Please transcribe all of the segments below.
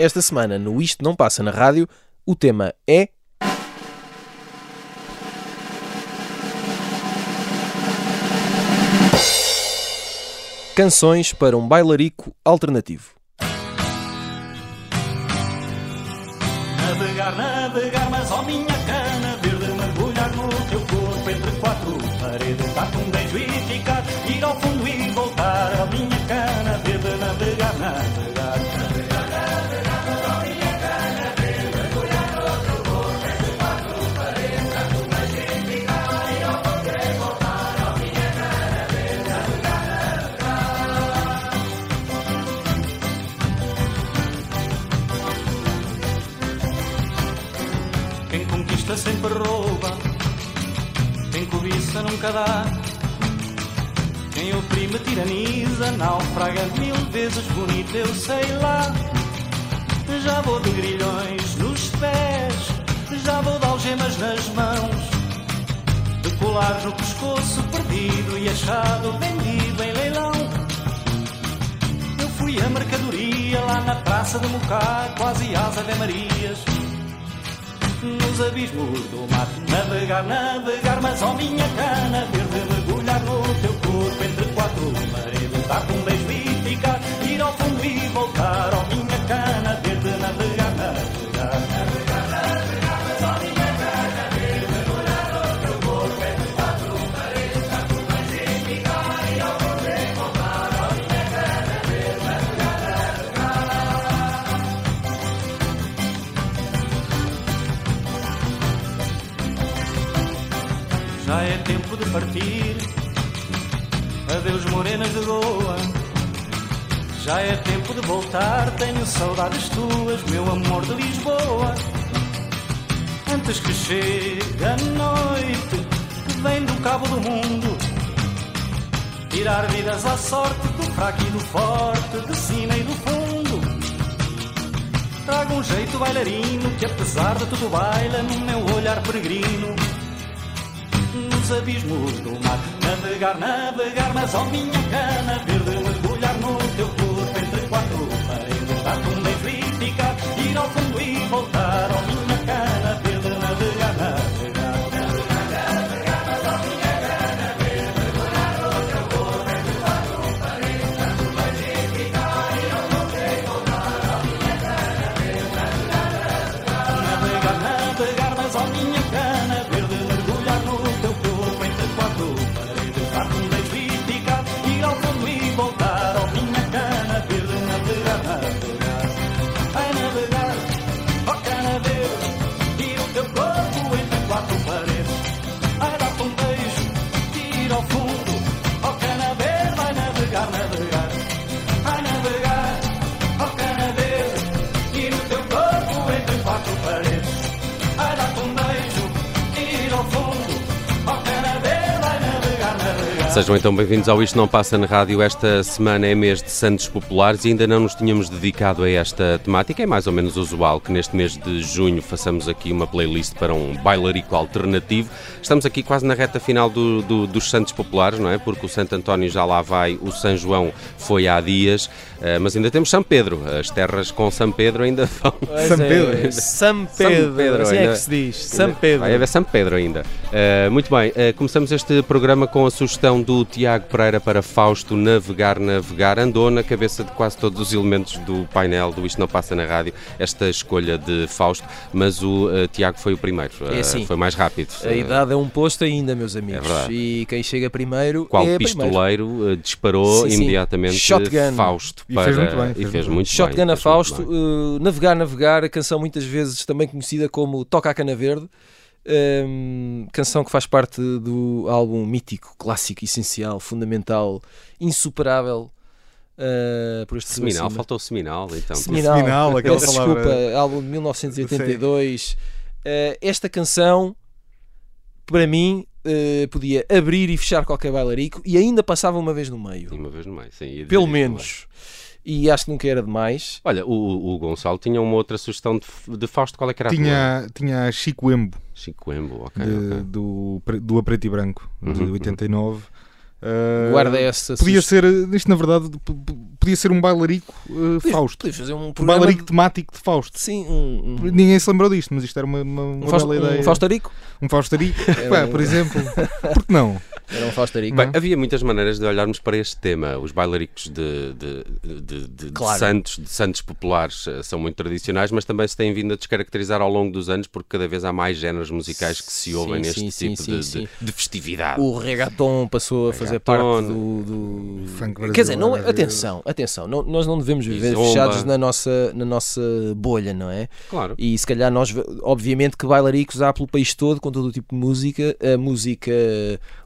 Esta semana, no Isto Não Passa na Rádio, o tema é. Canções para um bailarico alternativo. Navegar, navegar, mas ó minha cana verde mergulhar no teu corpo entre quatro paredes, dar-te um beijo e ficar, ir ao fundo e voltar, ó minha cana verde navegar, navegar. Sempre rouba, quem cobiça nunca dá. Quem oprime tiraniza, naufraga mil vezes bonito, eu sei lá. Já vou de grilhões nos pés, já vou de algemas nas mãos, de colares no pescoço perdido e achado vendido em leilão. Eu fui a mercadoria lá na praça de Mocar, quase às Ave Marias nos abismos do mar. Navegar, navegar, mas ó minha cana verde, mergulhar no teu corpo entre quatro paredes, dar-te um beijo e ficar, ir ao fundo e voltar. Ó minha cana verde, navegar, navegar. Adeus, morenas de Goa. Já é tempo de voltar. Tenho saudades tuas, meu amor de Lisboa. Antes que chegue a noite, que vem do cabo do mundo. Tirar vidas à sorte do fraco e do forte, de cima e do fundo. Trago um jeito bailarino que, apesar de tudo, baila no meu olhar peregrino nos abismos do mar. Navegar, navegar, mas ó minha cana verde, mergulhar no teu corpo entre quatro paredes, dar-te um e ficar, ir ao fundo e voltar. Ó minha cana verde, Sejam então bem-vindos ao Isto Não Passa na Rádio. Esta semana é mês de Santos Populares e ainda não nos tínhamos dedicado a esta temática. É mais ou menos usual que neste mês de junho façamos aqui uma playlist para um bailarico alternativo. Estamos aqui quase na reta final do- do- dos Santos Populares, não é? Porque o Santo António já lá vai, o São João foi há dias, eh, mas ainda temos São Pedro. As terras com São Pedro ainda vão. Pois São é, Pedro. São Pedro. Pedro, assim é que se diz. São Pedro. Vai haver São Pedro ainda. Uh, muito bem, uh, começamos este programa com a sugestão do Tiago Pereira para Fausto Navegar, Navegar. Andou na cabeça de quase todos os elementos do painel do Isto Não Passa na Rádio, esta escolha de Fausto, mas o uh, Tiago foi o primeiro. Uh, É assim. Foi mais rápido. A idade é um posto ainda, meus amigos. verdade. e quem chega primeiro Qual é primeiro. pistoleiro uh, disparou Sim, sim. imediatamente Shotgun. Fausto E para... fez muito bem, e fez fez muito Shotgun bem, a fez Fausto, uh, Navegar, Navegar, a canção muitas vezes também conhecida como Toca a Cana Verde, um, canção que faz parte do álbum mítico, clássico, essencial, fundamental, insuperável uh, por este Seminal, acima. faltou o Seminal, então. Seminal, Seminal, aquela peço palavra. desculpa, álbum de 1982. Uh, esta canção, para mim, uh, podia abrir e fechar qualquer bailarico e ainda passava uma vez no meio. E Uma vez no meio, sim. Pelo menos. E acho que nunca era demais. Olha, o, o Gonçalo tinha uma outra sugestão de, de Fausto, qual é que era a tua? Tinha, tinha a Chico Embo, Chico Embo, ok, de- ok. do, do A Preto e Branco, de Uhum, 89. Uh, Guarda essa Podia ser, isto na verdade podia ser um bailarico uh, Fausto. Podias fazer um Um programa. bailarico de- temático de Fausto. Sim, um. um... Ninguém se lembrou disto, mas isto era uma, uma, uma Um, Fausto, bela ideia. um Faustarico? Um Faustarico, Pá, um- por exemplo. Por que não? Era um Faustarico. Bem, havia muitas maneiras de olharmos para este tema. Os bailaricos de, de, de, de- de Claro. santos, de santos populares, eh, são muito tradicionais, mas também se têm vindo a descaracterizar ao longo dos anos porque cada vez há mais géneros musicais que se ouvem Sim, neste sim, tipo sim, de, sim. de- de festividade. O reggaeton passou a fazer Reggaeton. parte do. do- Funk Quer dizer, não, brasileiro. atenção, atenção, não- nós não devemos viver fechados na nossa, na nossa bolha, não é? Claro. E se calhar nós, obviamente, que bailaricos há pelo país todo com todo o tipo de música. A música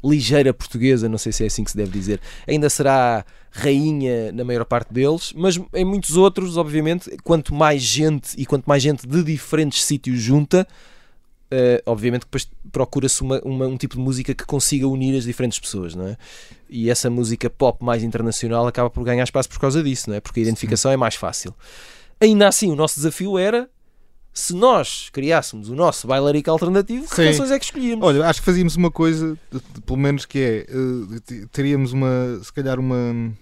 ligeira portuguesa, não sei se é assim que se deve dizer, ainda será rainha na maior parte deles, mas em muitos outros, obviamente, quanto mais gente e quanto mais gente de diferentes sítios junta, eh, obviamente que depois procura-se uma- uma- um tipo de música que consiga unir as diferentes pessoas, não é? E essa música pop mais internacional acaba por ganhar espaço por causa disso, não é? Porque a identificação é mais fácil. Ainda assim, o nosso desafio era se nós criássemos o nosso bailarico alternativo, que Sim. canções é que escolhíamos? Olha, acho que fazíamos uma coisa, pelo menos que é, eh, teríamos uma, se calhar uma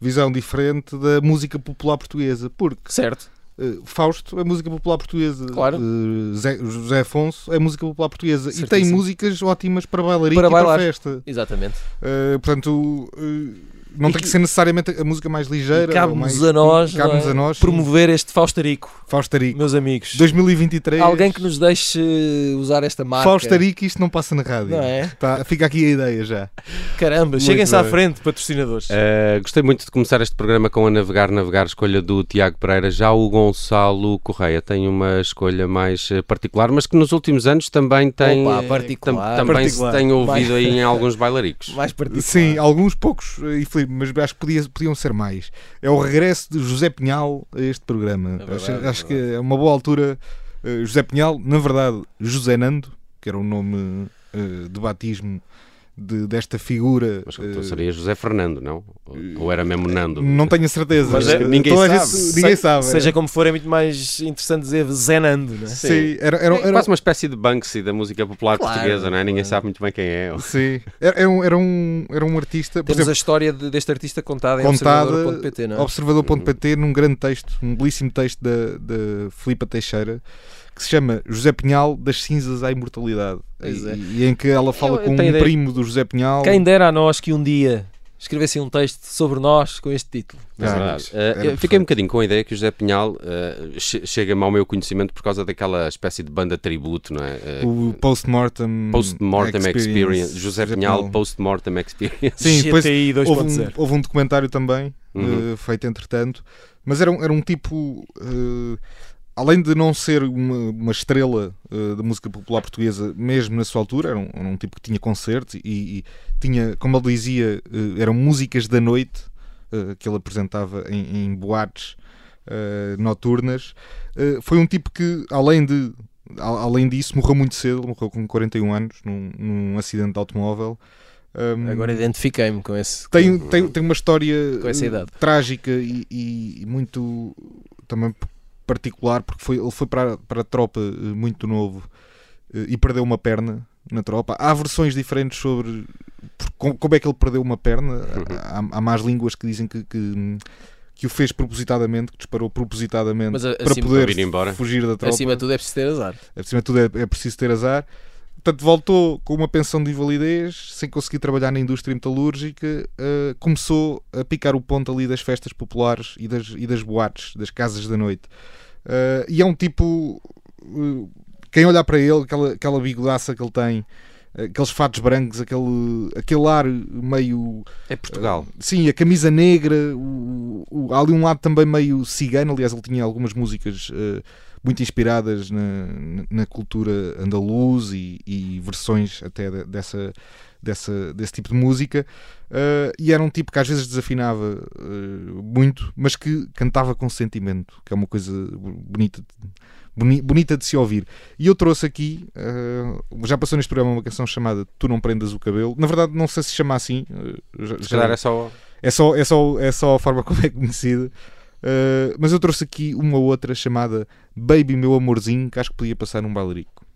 visão diferente da música popular portuguesa, porque Certo. Eh, Fausto é música popular portuguesa, Claro. eh, Zé- José Afonso é música popular portuguesa e tem Certíssimo. músicas ótimas para bailarico Para e para bailar. festa. Exatamente. Eh, portanto, não E tem que- que ser necessariamente a música mais ligeira. Cabe-nos mais- a nós, cabe-nos é? a nós sim. promover este Faustarico, Faustarico. meus amigos. 2023. Alguém que nos deixe usar esta marca. Faustarico, isto não passa na rádio. Não é? Tá, fica aqui a ideia já. Caramba, cheguem-se à frente, patrocinadores. Uh, gostei muito de começar este programa com a Navegar, Navegar, escolha do Tiago Pereira. Já o Gonçalo Correia tem uma escolha mais eh, particular, mas que nos últimos anos também tem, Opa, eh, particular. tam- também Particular. se tem ouvido Mais- aí em alguns bailaricos. Mais particular. Sim, alguns poucos, eh, Filipe, mas acho que podia- podiam ser mais. É o regresso de José Pinhal a este programa. É verdade, acho é acho que é uma boa altura. eh, José Pinhal, na verdade, José Nando, que era o nome eh, de batismo de- desta figura. Mas eh, então seria José Fernando, não? Ou- era mesmo Nando? não tenho a certeza. Mas é- ninguém Toda a sabe. gente- ninguém Se- sabe. Seja como for, é muito mais interessante dizer Zenando, não é? Sim, era, era, É era, quase uma espécie de Banksy da música popular Claro, portuguesa, não é? Ninguém sabe muito bem quem é. Sim, era, era um, era, um, era um artista. Por Temos exemplo, a história de- deste artista contada em Contada- observador.pt, não é? Observador.pt num grande texto, um belíssimo texto da, da Filipa Teixeira que se chama José Pinhal das cinzas à imortalidade Pois e, é. e em que ela fala Eu- eu com um ideia- primo do José Pinhal Quem dera a nós que um dia escrevessem um texto sobre nós com este título. É Ah, era eu fiquei um bocadinho com a ideia que o José Pinhal eh, che- chega-me ao meu conhecimento por causa daquela espécie de banda tributo, não é? Eh, o Post-Mortem Post-Mortem Experience. José Pinhal, Pinhal. Post-Mortem Experience. Sim, depois houve 2.0. um, houve um documentário também Uhum. feito entretanto, mas era um, era um tipo além de não ser uma, uma estrela eh, da música popular portuguesa, mesmo na sua altura, era um, era um tipo que tinha concertos e, e tinha, como ele dizia, eh, eram músicas da noite eh, que ele apresentava em, em boates noturnas. Foi um tipo que, além de a- além disso, morreu muito cedo, morreu com 41 anos num, num acidente de automóvel. Um, Agora identifiquei-me com esse. tem, tem, tem uma história trágica e, e- muito também particular porque foi, ele foi para, a- para a tropa eh, muito novo eh, e perdeu uma perna na tropa. Há versões diferentes sobre como é que ele perdeu uma perna. Há, há más línguas que dizem que, que, que o fez propositadamente, que disparou propositadamente a- para poder fugir da tropa. Acima de tudo é preciso ter azar. Acima de tudo é, é preciso ter azar. Portanto, voltou com uma pensão de invalidez, sem conseguir trabalhar na indústria metalúrgica, eh, começou a picar o ponto ali das festas populares e das, e das boates, das casas da noite. Eh, e é um tipo. eh, quem olhar para ele, aquela, aquela bigodaça que ele tem, aqueles fatos brancos, aquele, aquele ar meio. É Portugal. Sim, a camisa negra, o, o- há ali um lado também meio cigano. Aliás, ele tinha algumas músicas eh, muito inspiradas na, na cultura andaluz e, e versões até de- dessa, dessa, desse tipo de música. Eh, e era um tipo que às vezes desafinava eh, muito, mas que cantava com sentimento, que é uma coisa bonita. boni- Bonita de se ouvir. E eu trouxe aqui, eh, já passou neste programa uma canção chamada Tu Não Prendas o Cabelo. Na verdade, não sei se chama assim. já- já- é só. é só, é só, é só a forma como é conhecida. Uh, mas eu trouxe aqui uma outra chamada Baby Meu Amorzinho, que acho que podia passar num bailarico.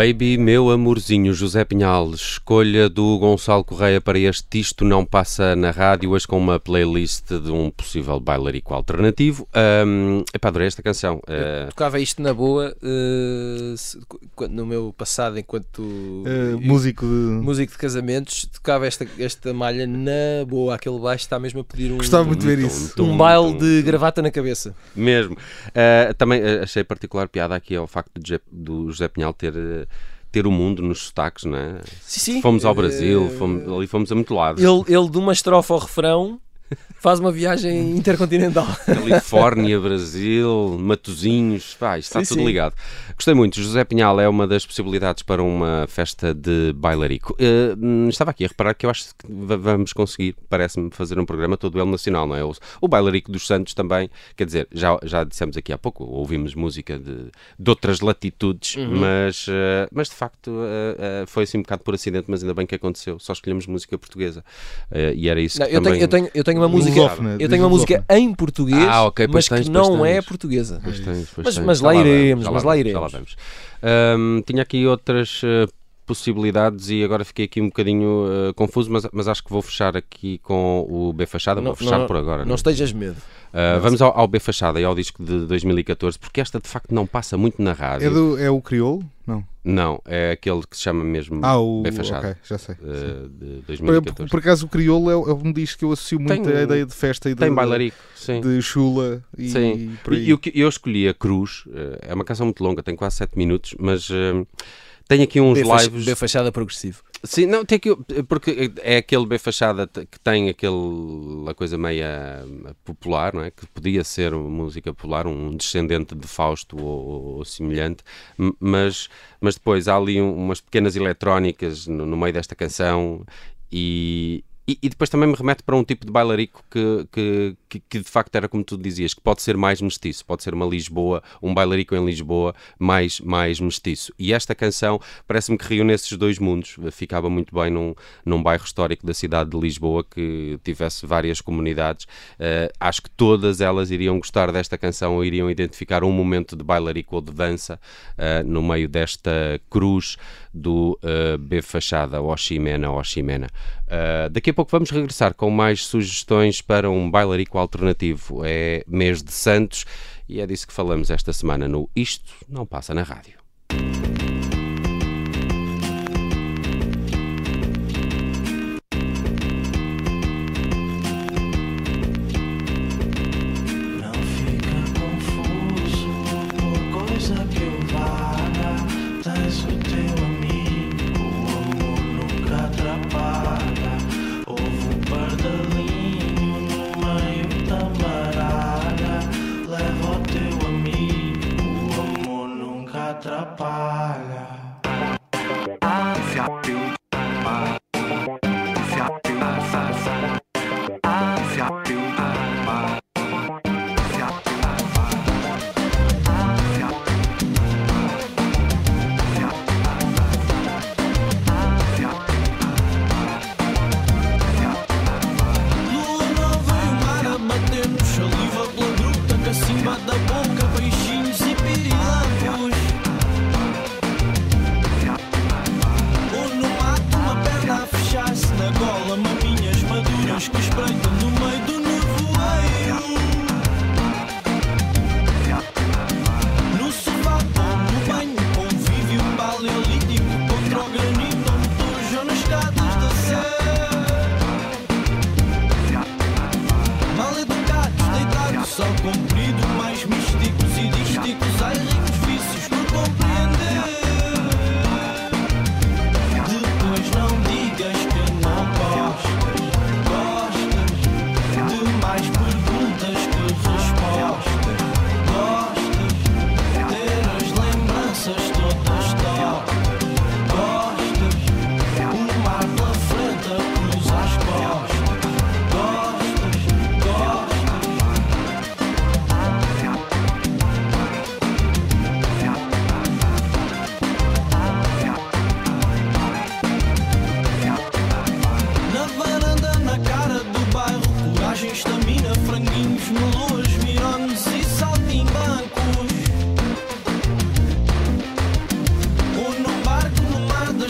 Baby, meu amorzinho, José Pinhal, escolha do Gonçalo Correia para este Isto Não Passa na Rádio, hoje com uma playlist de um possível bailarico alternativo. Um, epá, adorei esta canção. Uh... tocava isto na boa uh, se, no meu passado enquanto uh, músico, de... músico de casamentos, tocava esta, esta malha na boa, aquele baixo está mesmo a pedir um, Gostava muito de ver isso. um baile de gravata na cabeça. Mesmo. Uh, também achei particular piada aqui ao facto do José Pinhal ter ter o mundo nos sotaques, não é? Sim, sim. Fomos ao Brasil, fomos, ali fomos a muito lado. Ele, ele de uma estrofe ao refrão faz uma viagem intercontinental. Califórnia, Brasil, Matozinhos, pá, está sim, tudo sim. ligado. Gostei muito. José Pinhal é uma das possibilidades para uma festa de bailarico. Uh, estava aqui a reparar que eu acho que vamos conseguir, parece-me, fazer um programa todo ele nacional, não é? O, o bailarico dos Santos também, quer dizer, já, já dissemos aqui há pouco, ouvimos música de, de outras latitudes, uhum. mas, uh, mas de facto uh, foi assim um bocado por acidente, mas ainda bem que aconteceu. Só escolhemos música portuguesa. e era isso não, que eu, também... tenho, eu, tenho, eu tenho uma música, eu tenho uma música em português, ah, okay, mas tens, que não tens. é portuguesa. Pois tens, pois mas, tens. mas lá, lá iremos, mas lá iremos vamos. Um, tinha aqui outras uh, possibilidades e agora fiquei aqui um bocadinho uh, confuso, mas, mas acho que vou fechar aqui com o B Fachada. Não, vou fechar não, por agora. Não, não estejas medo. Uh, vamos ao, ao, B Fachada e ao disco de 2014, porque esta de facto não passa muito na rádio. É, do, é o Crioulo? Não. Não, é aquele que se chama mesmo ah, o, B Fachada. Okay, já sei. Uh, de 2014. Por, por, acaso o Crioulo é, é um disco que eu associo muito tem, à ideia de festa e de, tem bailarico, sim. de chula e, sim. por aí. E, e eu escolhi a Cruz, é uma canção muito longa, tem quase 7 minutos, mas tem aqui uns B lives. B Fachada progressivo. Sim, não, tem que porque é aquele B fachada que tem aquela coisa meia popular, não é? Que podia ser música popular, um descendente de Fausto ou, ou semelhante, mas, mas depois há ali umas pequenas eletrónicas no, no meio desta canção e, e, e, depois também me remete para um tipo de bailarico que, que, que, que, de facto era como tu dizias, que pode ser mais mestiço, pode ser uma Lisboa, um bailarico em Lisboa mais, mais mestiço. E esta canção parece-me que riu nesses dois mundos, ficava muito bem num, num bairro histórico da cidade de Lisboa que tivesse várias comunidades. Uh, acho que todas elas iriam gostar desta canção ou iriam identificar um momento de bailarico ou de dança uh, no meio desta cruz do uh, B Fachada, Oximena, Oximena. Daqui a pouco vamos regressar com mais sugestões para um bailarico alternativo. É mês de Santos e é disso que falamos esta semana no Isto Não Passa na Rádio.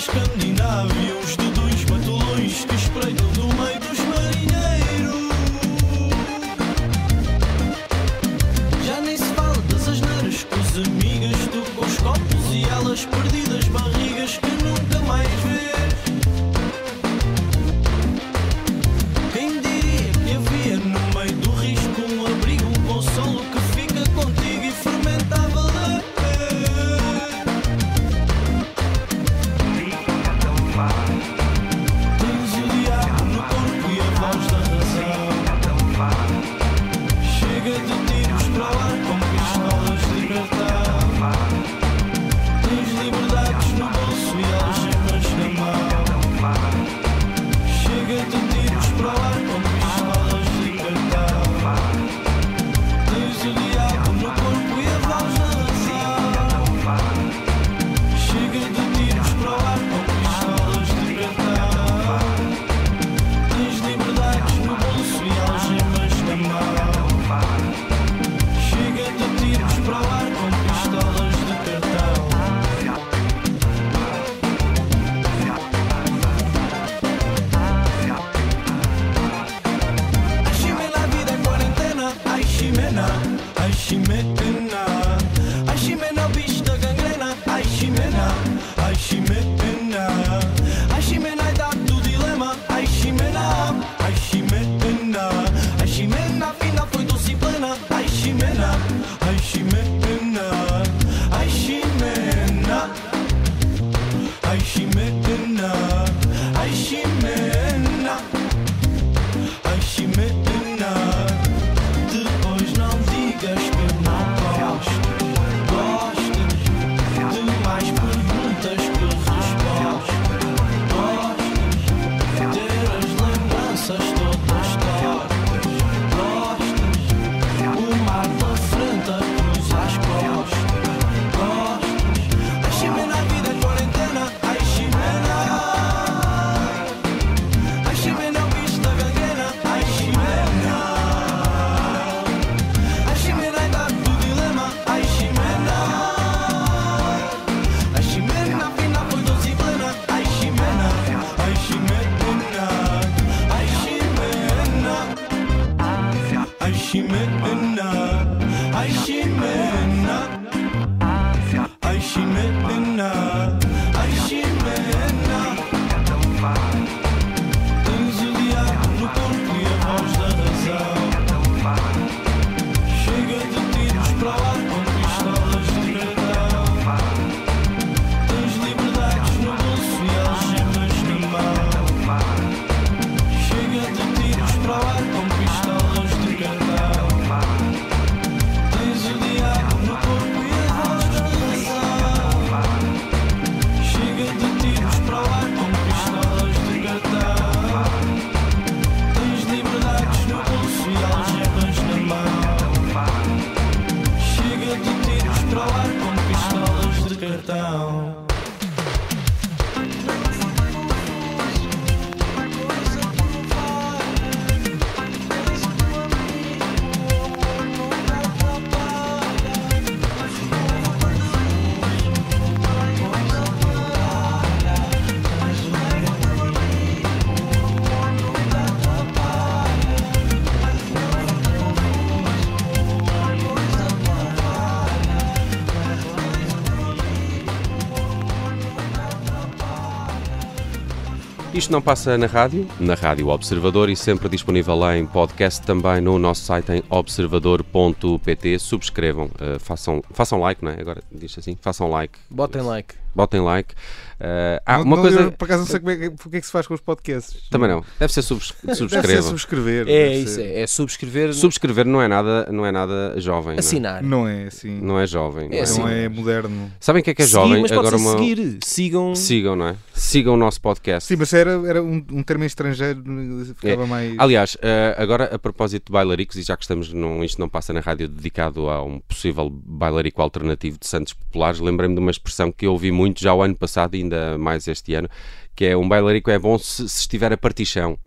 escandinávio Isto não passa na rádio, na Rádio Observador e sempre disponível lá em podcast também no nosso site em observador.pt. Subscrevam, eh, façam, façam like, não é? Agora diz assim, façam like. Botem like. Botem like. Eh, ah, Não- uma não, coisa. eu, por acaso não sei como é, que- o que é que se faz com os podcasts. Também não. Deve ser subs- Deve ser subscrevam. subscrever. É deve isso, ser. é, é subscrever, Subscrever não é nada, não é nada jovem. não é? assinar. Não é assim. Não é jovem. não É assim. Não é moderno. Sabem o que é que é Seguir, jovem? mas Agora uma... seguir. Sigam. Sigam, não é? Sigam o nosso podcast. Sim, mas era, era um, um termo em estrangeiro, ficava mais. Aliás, eh, agora a propósito de bailaricos, e já que estamos num Isto Não Passa na Rádio dedicado a um possível bailarico alternativo de Santos Populares, lembrei-me de uma expressão que eu ouvi muito já o ano passado ainda mais este ano, que é um bailarico é bom se, se estiver a partichão.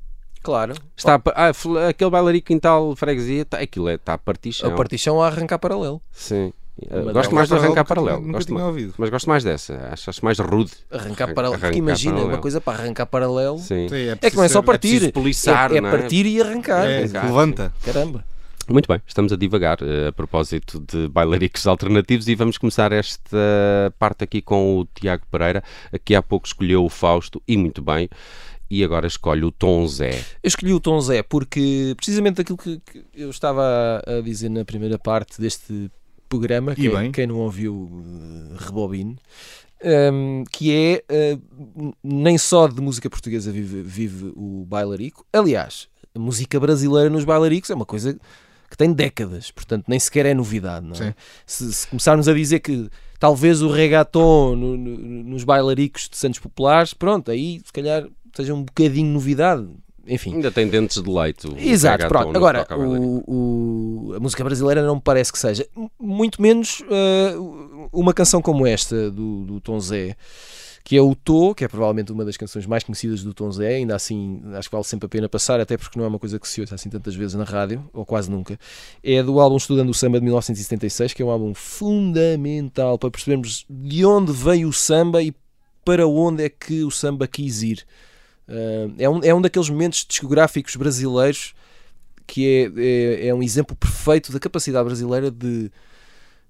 Claro. Está a ah, aquele bailarico em tal freguesia, tá, aquilo é, está a partichão. A partição a arrancar paralelo. Sim. Mas gosto mais de arrancar paralelo. Nunca Gosto tinha ouvido. mas gosto mais dessa. Acho, acho mais rude. Arrancar Arran- paralelo. Porque arrancar imagina, paralelo. uma coisa para arrancar paralelo Sim. Sim, é que não é só ser- partir. preciso poliçar, é, é não é? partir e arrancar. É, Arrancar. levanta. Caramba. Muito bem, estamos a divagar eh, a propósito de bailaricos alternativos e vamos começar esta parte aqui com o Tiago Pereira, que há pouco escolheu o Fausto e muito bem, e agora escolhe o Tom Zé. Eu escolhi o Tom Zé porque, precisamente aquilo que, que eu estava a, dizer na primeira parte deste programa, que é- quem não ouviu, eh, rebobine, ehm, que é n- nem só de música portuguesa vive, vive o bailarico. Aliás, a música brasileira nos bailaricos é uma coisa que tem décadas, portanto nem sequer é novidade. Não é? Se, se começarmos a dizer que talvez o reggaeton no- no- nos bailaricos de Santos Populares, pronto, aí se calhar seja um bocadinho novidade. Enfim. Ainda tem dentes de leite. o Exato, pronto. Agora, o, o- a música brasileira não me parece que seja. Muito menos eh, uma canção como esta do, do Tom Zé, que é o Tô, que é provavelmente uma das canções mais conhecidas do Tom Zé. Ainda assim, acho que vale sempre a pena passar, até porque não é uma coisa que se ouça assim tantas vezes na rádio, ou quase nunca. É do álbum Estudando o Samba de 1976, que é um álbum fundamental para percebermos de onde veio o samba e para onde é que o samba quis ir. Uh, é, um, é um daqueles momentos discográficos brasileiros que é, é, é um exemplo perfeito da capacidade brasileira de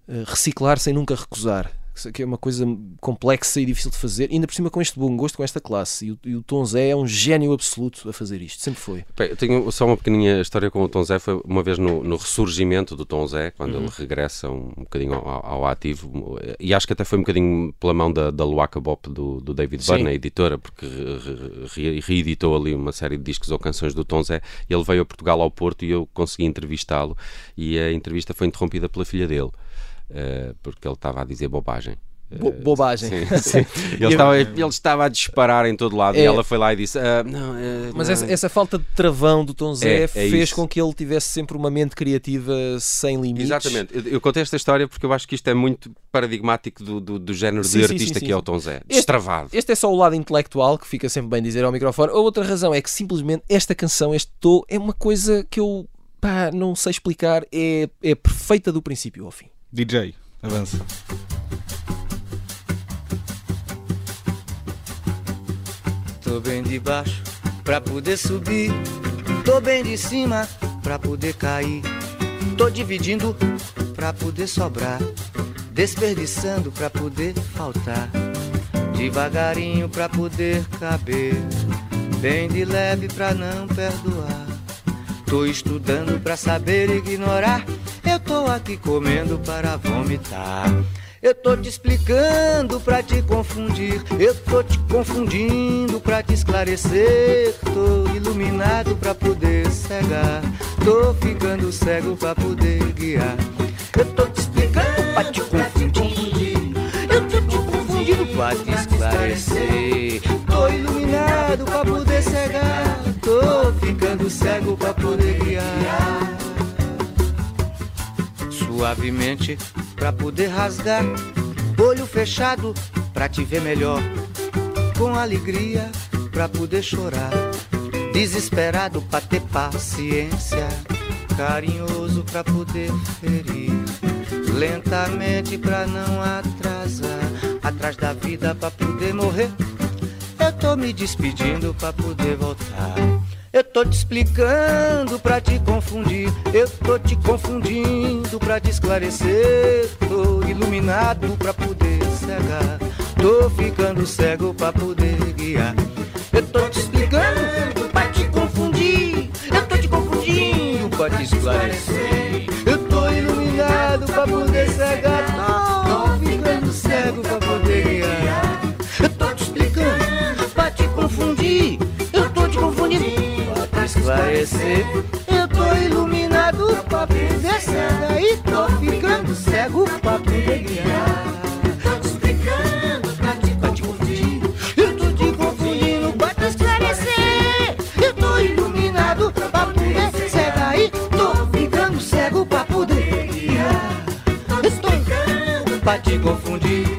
uh, reciclar sem nunca recusar. Que é uma coisa complexa e difícil de fazer, ainda por cima com este bom gosto, com esta classe. E o, e o Tom Zé é um gênio absoluto a fazer isto, sempre foi. Bem, eu tenho só uma pequeninha história com o Tom Zé. Foi uma vez no, no ressurgimento do Tom Zé, quando ele regressa um, bocadinho ao, ao ativo. E acho que até foi um bocadinho pela mão da, da Luaca Bop do, do David. Byrne, a editora, porque re- re- reeditou ali uma série de discos ou canções do Tom Zé. Ele veio a Portugal ao Porto e eu consegui entrevistá-lo. E a entrevista foi interrompida pela filha dele, porque ele estava a dizer bobagem. Bo- bobagem. Sim, sim. Ele, estava, ele estava a disparar em todo lado e É. ela foi lá e disse: "Ah, Não, eh, Mas não." essa, essa falta de travão do Tom Zé É, é fez com que ele tivesse sempre uma mente criativa sem limites. Exatamente. Eu, eu contei esta história porque eu acho que isto é muito paradigmático do, do, do género Sim, de artista que é o Tom Zé. Este- Destravado. Este é só o lado intelectual que fica sempre bem dizer ao microfone. A outra razão é que simplesmente esta canção, este tô, é uma coisa que eu pá, não sei explicar. É, é perfeita do princípio ao fim. DJ, avança. Tô bem de baixo pra poder subir. Tô bem de cima pra poder cair. Tô dividindo pra poder sobrar, desperdiçando pra poder faltar, devagarinho pra poder caber, bem de leve pra não perdoar. Tô estudando pra saber ignorar, eu tô aqui comendo para vomitar. Eu tô te explicando pra te confundir. Eu tô te confundindo pra te esclarecer. Tô iluminado pra poder cegar. Tô ficando cego pra poder guiar. Eu tô te explicando pra te confundir. Eu tô te confundindo pra te esclarecer. Tô iluminado pra poder cegar. Tô ficando cego pra poder guiar. Suavemente pra poder rasgar. Olho fechado pra te ver melhor. Com alegria pra poder chorar. Desesperado pra ter paciência. Carinhoso pra poder ferir. Lentamente pra não atrasar. Atrás da vida pra poder morrer. Eu tô me despedindo pra poder voltar. Eu tô te explicando pra te confundir. Eu tô te confundindo pra te esclarecer. Tô iluminado pra poder cegar. Tô ficando cego pra poder guiar. Eu tô te explicando pra te confundir. Eu tô te confundindo pra te esclarecer. Eu tô iluminado pra poder cegar. Tô ficando cego pra poder guiar. Eu tô te explicando pra te confundir. Esclarecer. Eu tô iluminado pra poder cega e tô ficando cego pra poder guiar. Tô te explicando pra te, te confundir. Eu tô te confundindo te esclarecer. Eu tô iluminado pra poder cega e tô ficando cego pra poder guiar. Tô pra te confundir.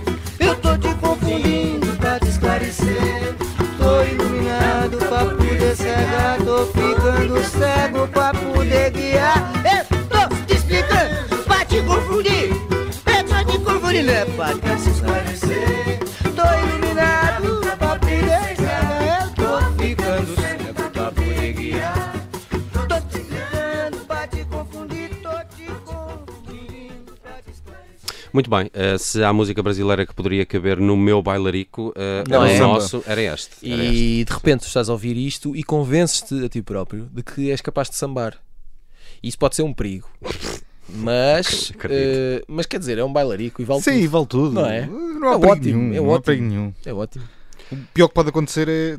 Cego pra poder guiar. Eu tô te explicando pra te confundir. Tô te confundindo, é pra Muito bem, eh, se há música brasileira que poderia caber no meu bailarico, eh, Não o é? nosso era este. era este. E de repente tu estás a ouvir isto e convences-te a ti próprio de que és capaz de sambar. Isso pode ser um perigo. Mas, eh, mas quer dizer, é um bailarico e vale Sim, tudo. vale tudo. Não é? Não há É perigo ótimo, nenhum. é não há ótimo. perigo nenhum. É ótimo. O pior que pode acontecer é eh,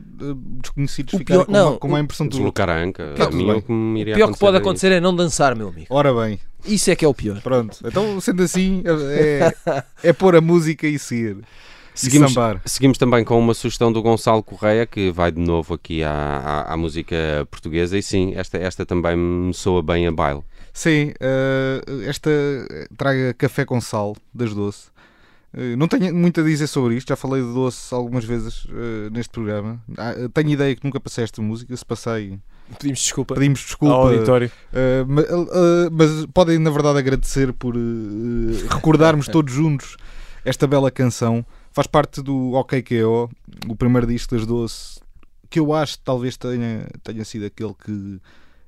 desconhecidos O ficarem pior- com, não, uma, com uma impressão de Deslocar a anca. Tá a tudo mim bem. o que me iria O pior que pode acontecer é não dançar, meu amigo. Ora bem, Isso é que é o pior. pronto. Então, sendo assim, é, é pôr a música e seguir. Seguimos, sambar. seguimos também com uma sugestão do Gonçalo Correia, que vai de novo aqui à, à, à música portuguesa. E sim, esta, esta também me soa bem a baile. Sim, eh, esta traga café com sal das doce. Eh, não tenho muito a dizer sobre isto, já falei de doce algumas vezes eh, neste programa. Ah, tenho ideia que nunca passei esta música, se passei, Pedimos desculpa pedimos ao desculpa. auditório. Uh, ma- uh, mas podem, na verdade, agradecer por uh, recordarmos todos juntos esta bela canção. Faz parte do OKKO, o primeiro disco das Doce, que eu acho que talvez tenha, tenha sido aquele que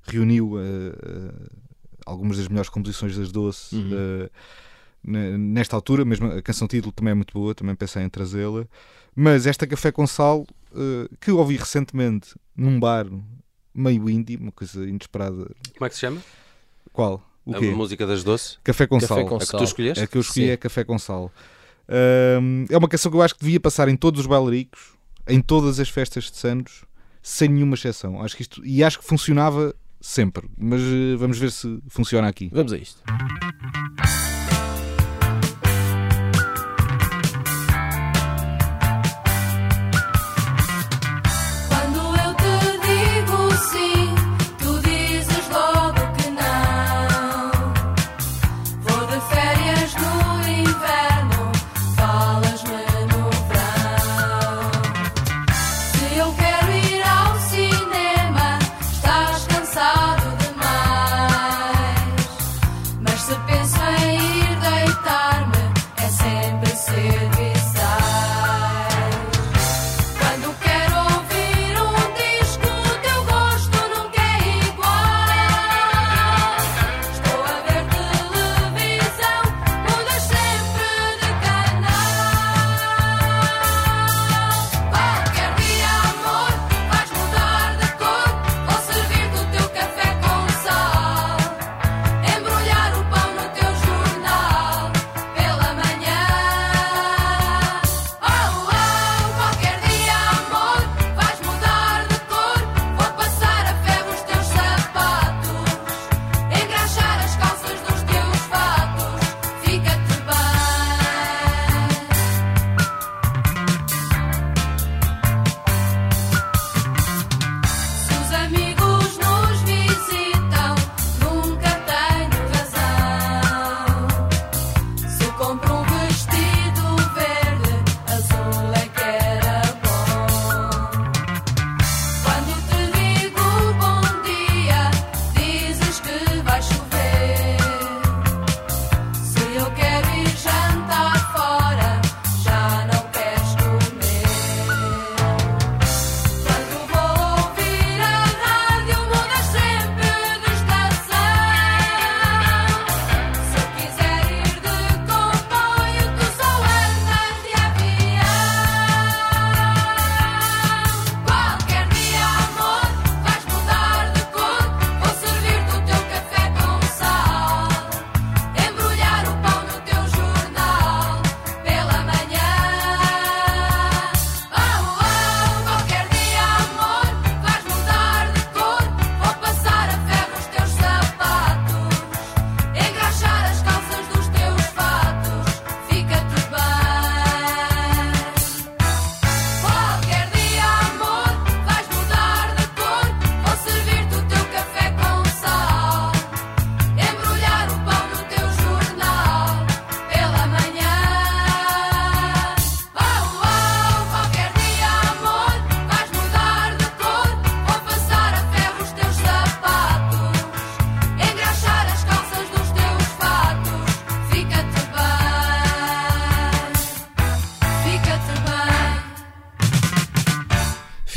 reuniu uh, uh, algumas das melhores composições das Doce Uhum. Ne- nesta altura. Mesmo a canção título também é muito boa, também pensei em trazê-la. Mas esta Café com Sal, uh, que ouvi recentemente num bar meio indie, uma coisa inesperada. Como é que se chama? Qual? O a quê? música das doces? Café com Café sal. com A que sal. tu escolheste? A que eu escolhi Sim. é Café com Sal. É uma canção que eu acho que devia passar em todos os bailaricos, em todas as festas de Santos, sem nenhuma exceção. Acho que isto, e acho que funcionava sempre. Mas eh, vamos ver se funciona aqui. Vamos a isto.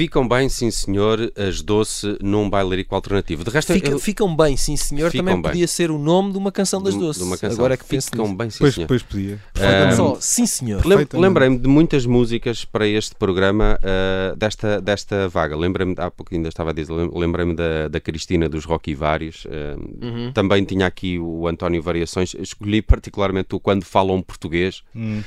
Ficam bem, sim senhor, as doce num bailarico alternativo. De resto, Fica- eu- ficam bem, sim senhor. Ficam Também bem. podia ser o nome de uma canção das de- doces. de uma canção. Agora é que penso Ficam nisso. bem, sim Pois, senhor. pois podia. Perfeitamente. Só, sim senhor. Lembrei-me de muitas músicas para este programa ah, desta, desta vaga. Lembrei-me, há pouco ainda estava a dizer, lem- lembrei-me da, da Cristina dos Rocky Vários. ah, Uhum. Também tinha aqui o António Variações. Escolhi particularmente o Quando Falam Português, Hum.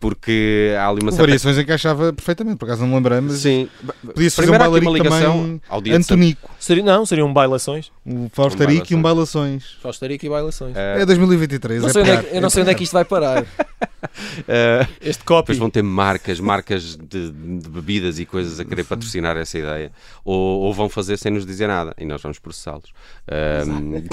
Porque há ali uma certa. Variações encaixava perfeitamente, por acaso não me lembrei, mas Sim. podia-se fazer um bailarico uma ligação também ao dia Antonico, Seria, não, seriam bailações. o Faustarico e um Bailações. Faustarico e bailações. Ah, É 2023, não é sei onde é eu não sei onde é que isto vai parar. ah, Este copy. Depois vão ter marcas, marcas de, de bebidas e coisas a querer patrocinar essa ideia. Ou, ou vão fazer sem nos dizer nada e nós vamos processá-los.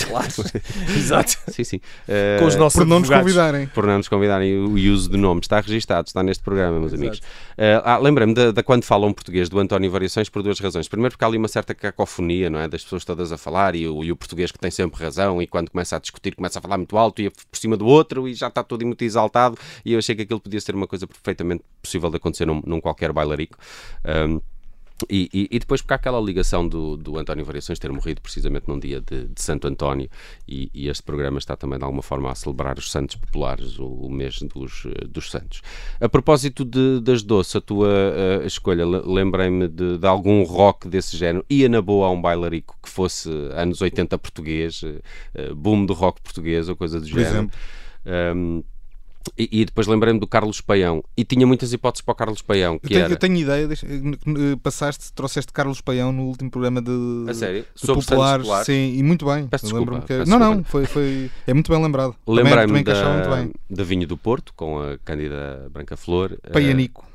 Claro. Exato. sim, sim. Ah, Com os nossos Por não nos convidarem. por não nos convidarem o uso de nomes. Está registado, está neste programa, meus amigos. Ah, ah, Lembrei-me da, da Quando Falam Português, do António Variações, por duas razões. Primeiro, porque há ali uma certa cacofonia, não é? Das pessoas todas a falar e o, e o português que tem sempre razão e quando começa a discutir começa a falar muito alto e a- por cima do outro e já está todo muito exaltado e eu achei que aquilo podia ser uma coisa perfeitamente possível de acontecer num, num qualquer bailarico. E, e- e depois porque há aquela ligação do, do António Variações ter morrido precisamente num dia de, de Santo António e, e este programa está também de alguma forma a celebrar os santos populares, o, o mês dos, eh, dos santos. A propósito de- das doces, a tua eh, escolha, le- lembrei-me de, de algum rock desse género, ia na boa a um bailarico que fosse anos 80 português, eh, boom do rock português ou coisa do Por género. exemplo. Um, e, e depois lembrei-me do Carlos Paião e tinha muitas hipóteses para o Carlos Paião, Eu que tenho, era... eu tenho ideia, deixa- eh, passaste, trouxeste Carlos Paião no último programa de, A sério? de Sobre populares, Populares? sim, e muito bem. Peço Eu desculpa, que- peço não, não, foi, foi, é muito bem lembrado. Também- Lembrei-me encaixava da, da Vinho do Porto com a Cândida Branca Flor eh, Paianico.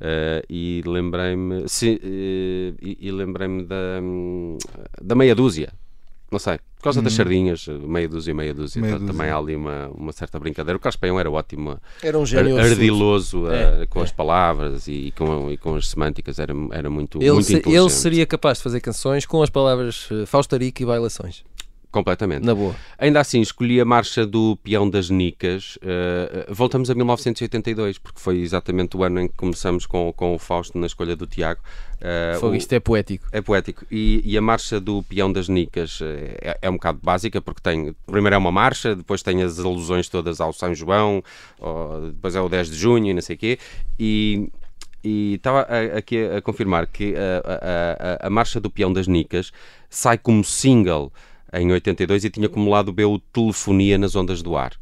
eh, e lembrei-me eh, e, e lembrei-me da, hum, da meia dúzia não sei, por causa das sardinhas meia dúzia, meia dúzia, Hum. Meia então, dúzia. também há ali uma, uma certa brincadeira o Carlos Paião era ótimo Era um gênio. ardiloso eh, É, com é. as palavras e com, e com as semânticas era, era muito, Ele, muito se- inteligente ele seria capaz de fazer canções com as palavras eh, Faustarico e bailações. Completamente Na boa. Ainda assim, escolhi a marcha do Peão das Nicas. Uh, voltamos a 1982, porque foi exatamente o ano em que começamos com, com o Fausto na escolha do Tiago. Uh, Fogo, o- isto é poético. é poético. E, e a marcha do Peão das Nicas eh, é, é um bocado básica, porque tem. Primeiro é uma marcha, depois tem as alusões todas ao São João, ó, depois é o 10 de junho e não sei o quê. E. E estava aqui a, a confirmar que a, a- a- a marcha do Peão das Nicas sai como single em 82 e tinha como lado B o Telefonia nas Ondas do Ar.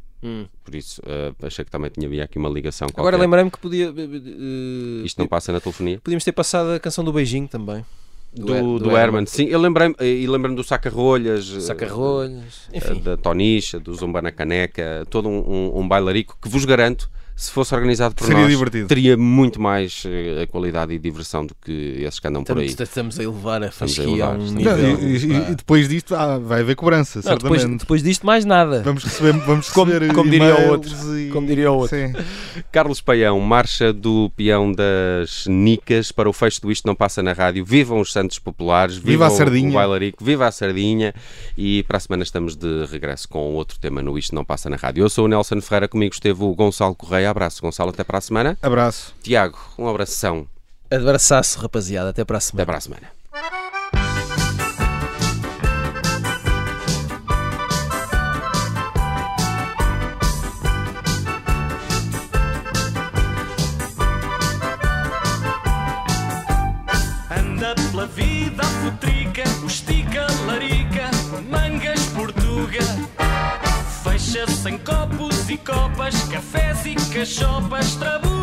Por isso, eh, achei que também tinha havia aqui uma ligação qualquer. Agora lembrei-me que podia. eh, Isto não passa na telefonia? Podíamos ter passado a canção do beijinho também. Do, Her- do, Herman. Sim, eu lembrei-me e lembrei-me do Saca-Rolhas. Saca-rolhas. eh, Enfim. da Tonicha, do Zumba na Caneca, todo um, um, um bailarico que vos garanto, se fosse organizado por Seria nós, divertido. teria muito mais eh, a qualidade e diversão do que esses que andam por aí. Estamos, a elevar a Estamos a fasquia a elevar, um estamos Não, nível. e, e- depois disto ah, vai haver cobrança, Não, depois, certamente. depois disto, mais nada. Vamos receber, vamos Como- receber como diria o outro. e- Como diria o outro. Sim. Carlos Paião, marcha do peão das Nicas para o fecho do Isto Não Passa na Rádio. Vivam os Santos Populares, Viva viva a Sardinha. o bailarico, viva a Sardinha e para a semana estamos de regresso com outro tema no Isto Não Passa na Rádio. Eu sou o Nelson Ferreira, comigo esteve o Gonçalo Correia. Abraço, Gonçalo, até para a semana. Abraço. Tiago, um abração, Abraçaço, rapaziada. Até para a até semana. para a semana. E copas, cafés e cachopas, trabuca